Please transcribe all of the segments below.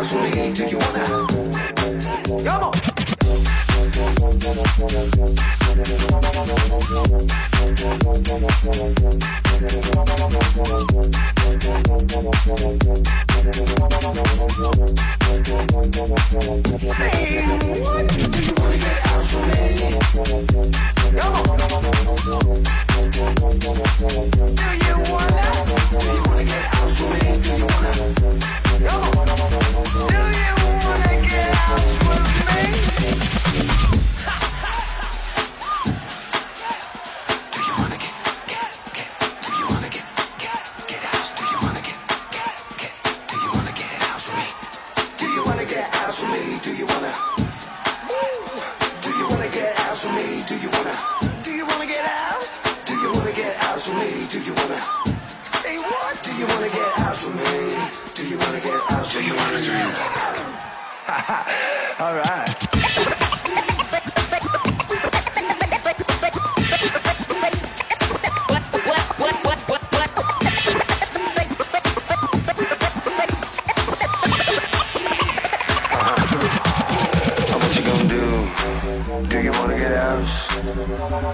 with me? Do you wanna? Come on. Say house with me? Do you wanna? Do you wanna get house? Do you wanna get house with me? Do you wanna? Say what? Do you wanna get house with me? Do you wanna get me? Do you wanna? Do you wanna? All right. Do? You wanna get house?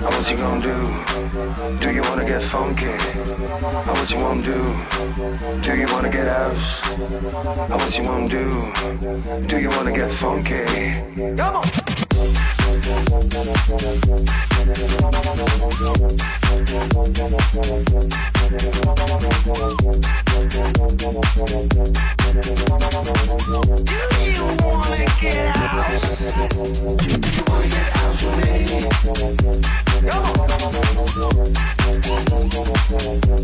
What you gonna do? Do you wanna get funky? What you wanna do? Do you wanna get house? What you wanna do? Do you wanna get funky? Come on! Do Come on!